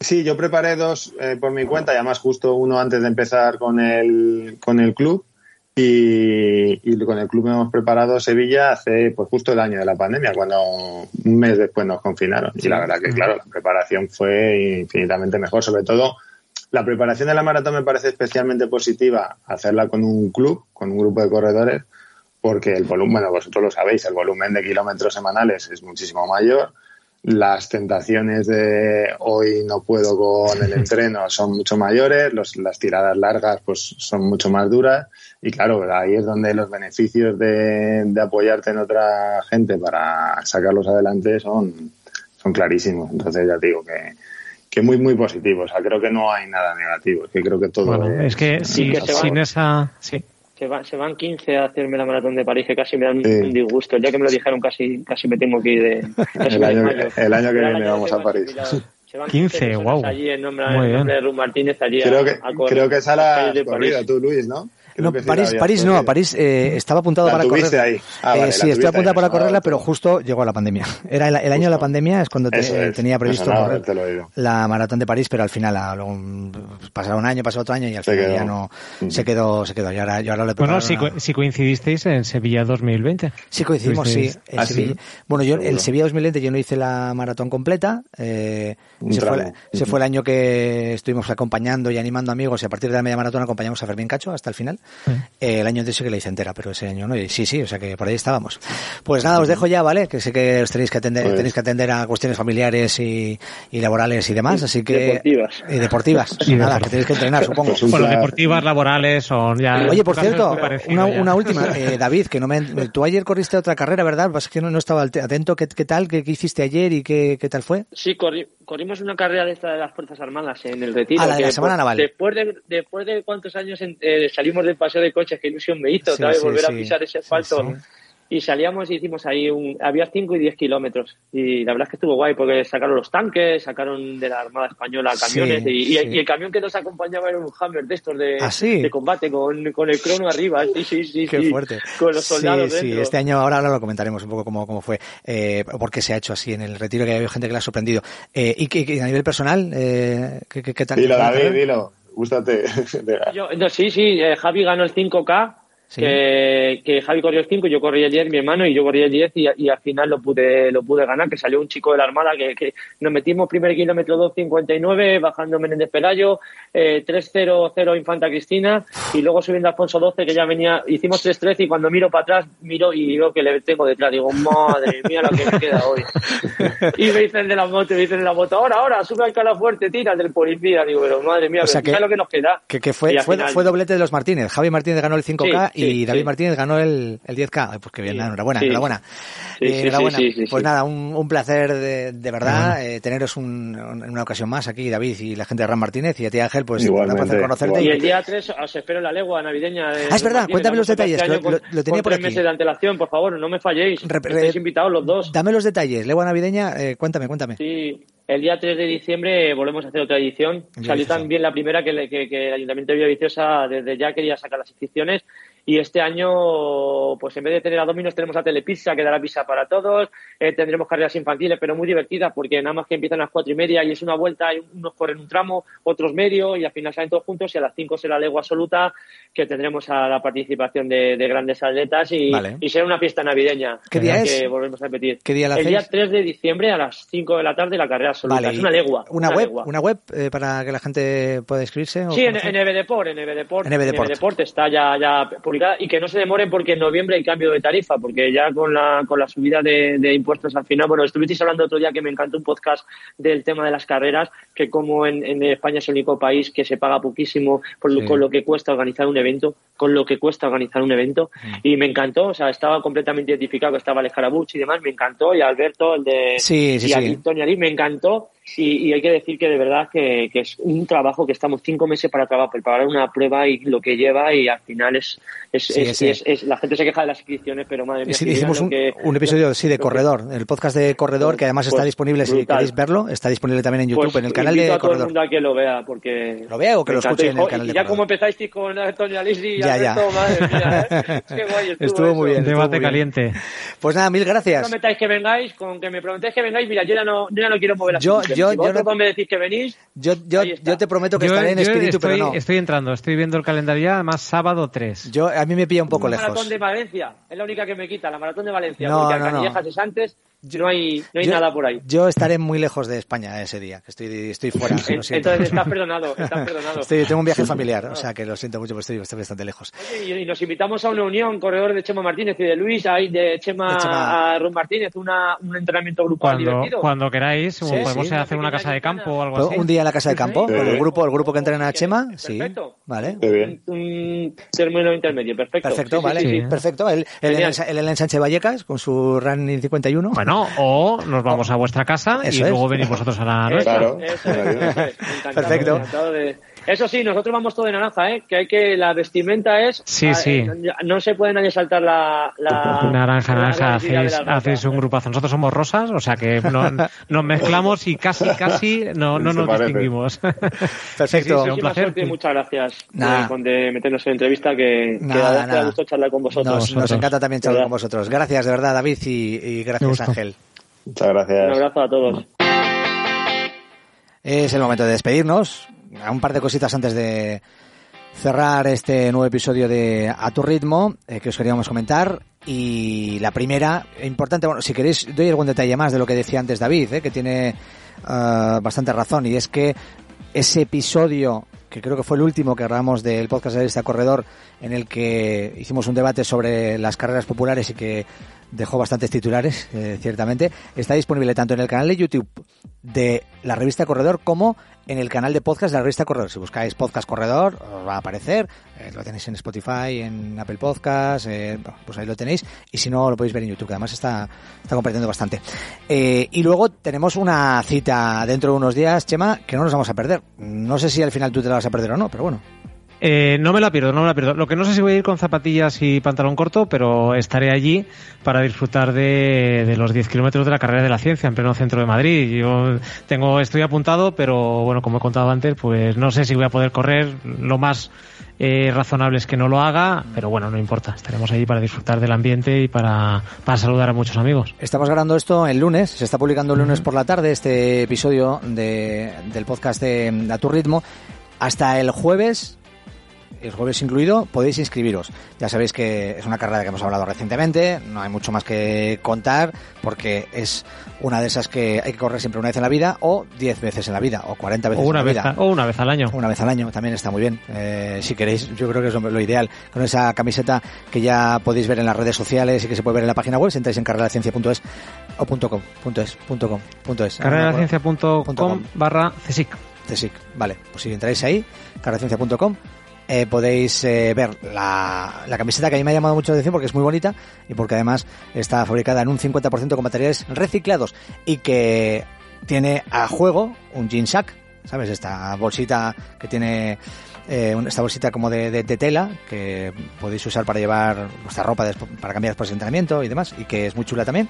Sí, yo preparé dos eh, por mi cuenta y además justo uno antes de empezar con el, con el club y, y con el club hemos preparado Sevilla hace pues justo el año de la pandemia, cuando un mes después nos confinaron. Y la verdad que claro, la preparación fue infinitamente mejor, sobre todo la preparación de la maratón me parece especialmente positiva hacerla con un club, con un grupo de corredores, porque el volumen, bueno, vosotros lo sabéis, el volumen de kilómetros semanales es muchísimo mayor. Las tentaciones de hoy no puedo con el entreno son mucho mayores, los- las tiradas largas pues son mucho más duras y claro, ahí es donde los beneficios de, de apoyarte en otra gente para sacarlos adelante son, son clarísimos. Entonces ya te digo que, que muy, muy positivo. O sea, creo que no hay nada negativo. Es que creo que todo Bueno, es que si, que se va. sin esa... Sí. Se van, se van 15 a hacerme la maratón de París, que casi me dan Sí. un disgusto. Ya que me lo dijeron, casi casi me tengo que ir de. El año- desmayo. el año que viene año vamos a París. van 15, personas guau. Allí en nombre, Muy en bien. de Ruth Martínez, allí Creo a- que, a correr creo que esa las la París. tú, Luis, ¿no? No, sí París, París no. París eh, estaba apuntado La para tuviste correr. ahí. Ah, Eh, vale, la sí, estoy apuntado ahí, para sonaba correrla, pero justo llegó la pandemia. Era el, el año de la pandemia, es cuando te- es, tenía previsto correr oído. la maratón de París, pero al final, a luego, mm, pasará un año, pasó otro año y al Se final quedó. ya no Ujú. se quedó, se quedó. Y ahora, y ahora le Bueno, si, una- si coincidisteis en Sevilla 2020. Sí, coincidimos, sí. El ¿Ah, sí? Sevilla- Bueno, yo el Seguro. Sevilla 2020 yo no hice la maratón completa. Eh, Un ese, fue, ese fue el año que estuvimos acompañando y animando amigos y a partir de la media maratón acompañamos a Fermín Cacho hasta el final. Eh, el año antes sí que la hice entera, pero ese año no. Y sí, sí, o sea que por ahí estábamos. Pues nada, os dejo ya, ¿vale? Que sé que os tenéis que atender, Pues- tenéis que atender a cuestiones familiares y, y laborales y demás, así que... Deportivas. Y deportivas. Y nada, que tenéis que entrenar, supongo. Pues Bueno, deportivas, laborales son ya... Oye, por cierto, una, última. Eh, David, que no me, tú ayer corriste otra carrera, ¿verdad? Pasa que no, no estaba atento. ¿Qué, qué tal? ¿Qué, qué hiciste ayer y qué, qué tal fue? Sí, corri- corrimos una carrera de esta de las Fuerzas Armadas en el Retiro. Ah, la de la Semana por- Naval. Después de, después de cuántos años en- eh, salimos del paseo de coches, qué ilusión me hizo Sí, volver a pisar ese asfalto. Sí. Y salíamos y hicimos ahí un... Había 5 y 10 kilómetros. Y la verdad es que estuvo guay porque sacaron los tanques, sacaron de la Armada Española camiones. Sí, y, y- sí. y el camión que nos acompañaba era un Hammer de estos de, ¿Ah, sí? de combate con, con el crono arriba. Sí, sí, sí. Qué sí. fuerte. Con los soldados sí, sí, dentro. este año ahora, ahora lo comentaremos un poco cómo, cómo fue, eh, por qué se ha hecho así en el retiro, que ha habido gente que le ha sorprendido. Eh, y que, que a nivel personal, eh, ¿qué, qué, qué tal? Dilo. David, dilo. Gústate. Yo- no, sí, sí, eh, Javi ganó el 5K, Sí. que, que Javi corrió el 5, yo corrí el 10, mi hermano, y yo corrí el 10 y, y al final lo pude lo pude ganar, que salió un chico de la Armada, que, que nos metimos primer kilómetro 2.59, bajando Menéndez Pelayo, eh, 3.00 Infanta Cristina, y luego subiendo a Alfonso 12, que ya venía, hicimos 3.13 y cuando miro para atrás, miro y veo que le tengo detrás, digo, madre mía lo que me queda hoy. y me dicen de la moto, me dicen de la moto, ahora, ahora, sube al cala fuerte, tira del policía, digo, pero madre mía, O sea pero que- ¿sabes lo que nos queda? Que, fue, fue, final- fue doblete de los Martínez. Javi Martínez ganó el 5K Sí, y sí, David sí. Martínez ganó el, el 10K. Ay, Pues que bien, Sí, enhorabuena, sí. enhorabuena. Sí, Eh, sí, sí, enhorabuena. sí, sí, pues sí. nada, un, un placer de, de verdad eh, teneros un- un- una ocasión más aquí, David y la gente de Ram Martínez y a ti Ángel, pues Igualmente, un placer conocerte. Y el día 3 os espero en la legua navideña. de Ah, es verdad, Martínez. cuéntame los detalles, este lo- con- lo- lo tenía por tres aquí. meses de antelación, por favor, no me falléis. Estáis invitados los dos. Dame los detalles, legua navideña, eh, cuéntame, cuéntame. Sí, el día 3 de diciembre volvemos a hacer otra edición. Salió también la primera que, le- que, que el Ayuntamiento de Villaviciosa desde ya quería sacar las inscripciones. Y este año, pues en vez de tener a Dominos, tenemos a Telepizza, que dará pizza para todos. Eh, tendremos carreras infantiles, pero muy divertidas, porque nada más que empiezan a las cuatro y media y es una vuelta, y unos corren un tramo, otros medio, y al final salen todos juntos. Y a las cinco será legua absoluta, que tendremos a la participación de, de grandes atletas y, Vale. y será una fiesta navideña. ¿Qué día que es? volvemos a repetir. ¿Qué día la El día hacéis? 3 de diciembre a las 5 de la tarde la carrera absoluta. Vale, es una legua. ¿Una, web, legua. una web eh, para que la gente pueda inscribirse? o Sí, en, en EBDeport, en EBDeport. En EBDeport. está ya, ya publicado y que no se demoren porque en noviembre hay cambio de tarifa, porque ya con la, con la subida de, de impuestos al final, bueno, estuvisteis hablando otro día que me encantó un podcast del tema de las carreras, que como en, en España es el único país que se paga poquísimo por lo- Sí. con lo que cuesta organizar un evento, con lo que cuesta organizar un evento, Mm. y me encantó, o sea, estaba completamente identificado que estaba el Escarabuch y demás, me encantó, y Alberto, el de Sí, sí, y a sí. Ali, me encantó, y, y hay que decir que de verdad que, que es un trabajo que estamos cinco meses para trabajar, preparar una prueba y lo que lleva, y al final es, es, Sí, es- ese- es- es- la gente se queja de las inscripciones, pero madre mía, Sí, si hicimos lo un, que- un episodio sí, de Corredor, el podcast de Corredor, que además está Pues, disponible, si brutal. queréis verlo, está disponible también en YouTube, Pues en el canal de a todo el Corredor. mundo a que lo vea, porque... ¿Lo vea o que lo escuche en el canal y de ya Corredor? como empezasteis con Antonio Alisi y Ya, ya. Madre mía, ¿eh? Qué guay estuvo, Estuvo muy bien. estuvo Debate muy bien. caliente. Pues nada, mil No gracias. prometáis que vengáis, con que me prometáis que vengáis, mira, yo ya no, yo ya no quiero mover las Yo-. Yo- Si yo no- me decís que venís, Yo, yo, yo te prometo que Yo- estaré en espíritu, estoy, pero no. estoy entrando, estoy viendo el calendario ya, además sábado 3. Yo, a mí me pilla un poco la lejos. maratón de Valencia, es la única que me quita, la maratón de Valencia, No, porque no, no. Canillejas es antes, no hay, no hay Yo- nada por ahí. Yo estaré muy lejos de España ese día, que estoy, estoy fuera. En- lo. Entonces estás perdonado, estás perdonado. Estoy- tengo un viaje familiar, o sea que lo siento mucho, pero estoy, estoy bastante lejos. Oye, y, y nos invitamos a una unión, corredor de Chema Martínez y de Luis, ahí de Chema, De Chema. a Rum Martínez, una, un entrenamiento grupal Cuando, divertido. cuando queráis, podemos sí. hacer una casa de campo o algo Pero así. Un día en la casa de campo, Sí, sí. con el grupo, el grupo que entrena a Chema, sí. Perfecto. Vale. Qué bien. un, un término intermedio, perfecto. Perfecto, Sí, sí, vale. sí, sí. sí. Perfecto. El, el, Genial. Elena- el Elena Sánchez Vallecas con su Running 51. Bueno, o nos vamos a vuestra casa y es. luego venís vosotros a la nuestra. Claro. Eso es, eso es. Encantado, Perfecto. Eso sí, nosotros vamos todo de naranja, ¿eh? Que hay que la vestimenta es. Sí, ah, sí. eh, no se puede nadie saltar la. la Naranja, la- naranja, hacéis, un grupazo. Nosotros somos rosas, o sea que no- nos mezclamos y casi, casi no, no nos parece. distinguimos. Perfecto. Sí, un placer. y muchas gracias de, con- de meternos en entrevista que, verdad que nada. da gusto charlar con vosotros. Nos, encanta también charlar con vosotros. Gracias, de verdad, David, y, y gracias. Ángel. Muchas Un gracias. abrazo a todos. Es el momento de despedirnos. Un par de cositas antes de cerrar este nuevo episodio de A tu ritmo eh, que os queríamos comentar. Y la primera, importante, bueno, si queréis, doy algún detalle más de lo que decía antes David, eh, que tiene ah, bastante razón, y es que ese episodio, que creo que fue el último que grabamos del podcast de este corredor, en el que hicimos un debate sobre las carreras populares y que dejó bastantes titulares, eh, ciertamente, está disponible tanto en el canal de YouTube de la revista Corredor como en el canal de podcast de la revista Corredor. Si buscáis podcast Corredor, os va a aparecer. Eh, lo tenéis en Spotify, en Apple Podcast, eh, pues ahí lo tenéis. Y si no, lo podéis ver en YouTube, que además está, está compartiendo bastante. Eh, y luego tenemos una cita dentro de unos días, Chema, que no nos vamos a perder. No sé si al final tú te la vas a perder o no, pero bueno. Eh, no me la pierdo, no me la pierdo. Lo que no sé si voy a ir con zapatillas y pantalón corto, pero estaré allí para disfrutar de, de los 10 kilómetros de la carrera de la ciencia en pleno centro de Madrid. Yo tengo, estoy apuntado, pero bueno, como he contado antes, pues no sé si voy a poder correr. Lo más eh, razonable es que no lo haga, pero bueno, no importa. Estaremos allí para disfrutar del ambiente y para, para saludar a muchos amigos. Estamos grabando esto el lunes, se está publicando el lunes por la tarde este episodio de, del podcast de A Tu Ritmo. Hasta el jueves, el jueves incluido, podéis inscribiros. Ya sabéis que es una carrera que hemos hablado recientemente, no hay mucho más que contar, porque es una de esas que hay que correr siempre una vez en la vida, o 10 veces en la vida, o 40 O veces una, en la vez, vida. a- o una vez al año. Una vez al año también está muy bien. Eh, si queréis, yo creo que es lo, lo ideal. Con esa camiseta que ya podéis ver en las redes sociales y que se puede ver en la página web, si entráis en carreraciencia.es o punto .com, punto .es, punto .com, punto .es. Carreraciencia.com com. barra CSIC. CSIC. Vale, pues si entráis ahí, carreraciencia.com, eh, podéis eh, ver la, la camiseta que a mí me ha llamado mucho la atención porque es muy bonita y porque además está fabricada en un 50% con materiales reciclados y que tiene a juego un jean sack, ¿sabes? Esta bolsita que tiene eh, esta bolsita como de, de- de tela que podéis usar para llevar vuestra ropa para cambiar después de entrenamiento y demás y que es muy chula también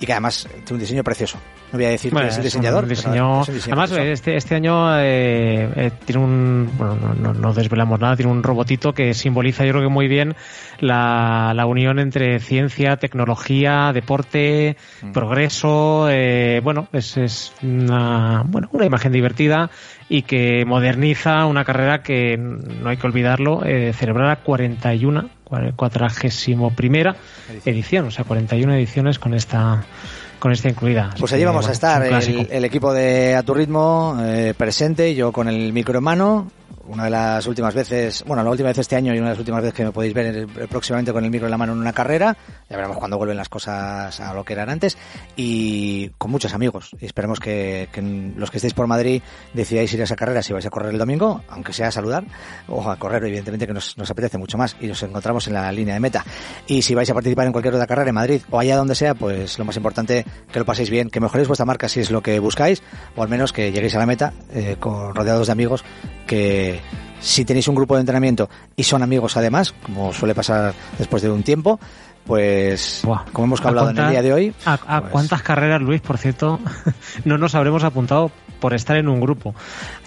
y que además tiene un diseño precioso. No voy a decir Bueno, que es el es diseñador, pero diseño- es un diseño además, precioso. este, este año eh, eh, tiene un. Bueno, no, no- no desvelamos nada, tiene un robotito que simboliza, yo creo que muy bien, la, la unión entre ciencia, tecnología, deporte, Mm. progreso. eh, bueno, es, es una, bueno, una imagen divertida y que moderniza una carrera que no hay que olvidarlo, eh, celebrará 41, cuadragésimo primera edición, o sea, 41 ediciones con esta con esta incluida. Pues allí vamos bueno, a estar, el, el equipo de A Tu Ritmo eh, presente, yo con el micro en mano, una de las últimas veces, bueno, la última vez este año y una de las últimas veces que me podéis ver próximamente con el micro en la mano en una carrera. Ya veremos cuando vuelven las cosas a lo que eran antes. Y con muchos amigos. Y esperemos que, que los que estéis por Madrid decidáis ir a esa carrera si vais a correr el domingo, aunque sea a saludar, o a correr, evidentemente que nos, nos apetece mucho más. Y nos encontramos en la línea de meta. Y si vais a participar en cualquier otra carrera en Madrid o allá donde sea, pues lo más importante que lo paséis bien, que mejoréis vuestra marca si es lo que buscáis, o al menos que lleguéis a la meta eh, con rodeados de amigos que si tenéis un grupo de entrenamiento y son amigos además, como suele pasar después de un tiempo, pues Buah. como hemos ¿A hablado en el día de hoy, ¿A, a pues- cuántas carreras, Luis, por cierto, no nos habremos apuntado por estar en un grupo?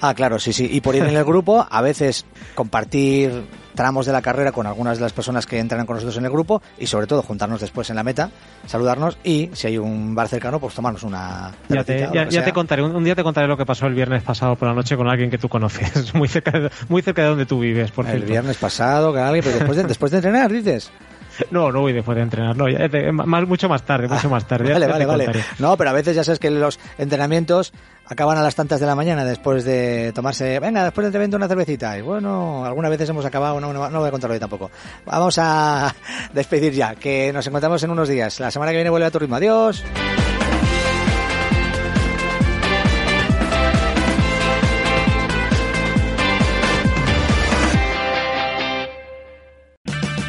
Ah, claro, sí, sí. Y por ir en el grupo, a veces compartir tramos de la carrera con algunas de las personas que entran con nosotros en el grupo y sobre todo juntarnos después en la meta, saludarnos y si hay un bar cercano, pues tomarnos una Ya te, ya, te contaré, un, un día te contaré lo que pasó el viernes pasado por la noche con alguien que tú conoces, muy cerca de, muy cerca de donde tú vives, por el cierto. viernes pasado, que alguien, pero después de, después de entrenar, dices. No, no voy después de entrenar, no, ya te- más, mucho más tarde, mucho más tarde. Vale, vale, vale. No, pero a veces ya sabes que los entrenamientos acaban a las tantas de la mañana después de tomarse, venga, después del entrenamiento una cervecita. Y bueno, algunas veces hemos acabado, no, no, no voy a contarlo hoy tampoco. Vamos a despedir ya, que nos encontramos en unos días. La semana que viene vuelve a tu ritmo. Adiós.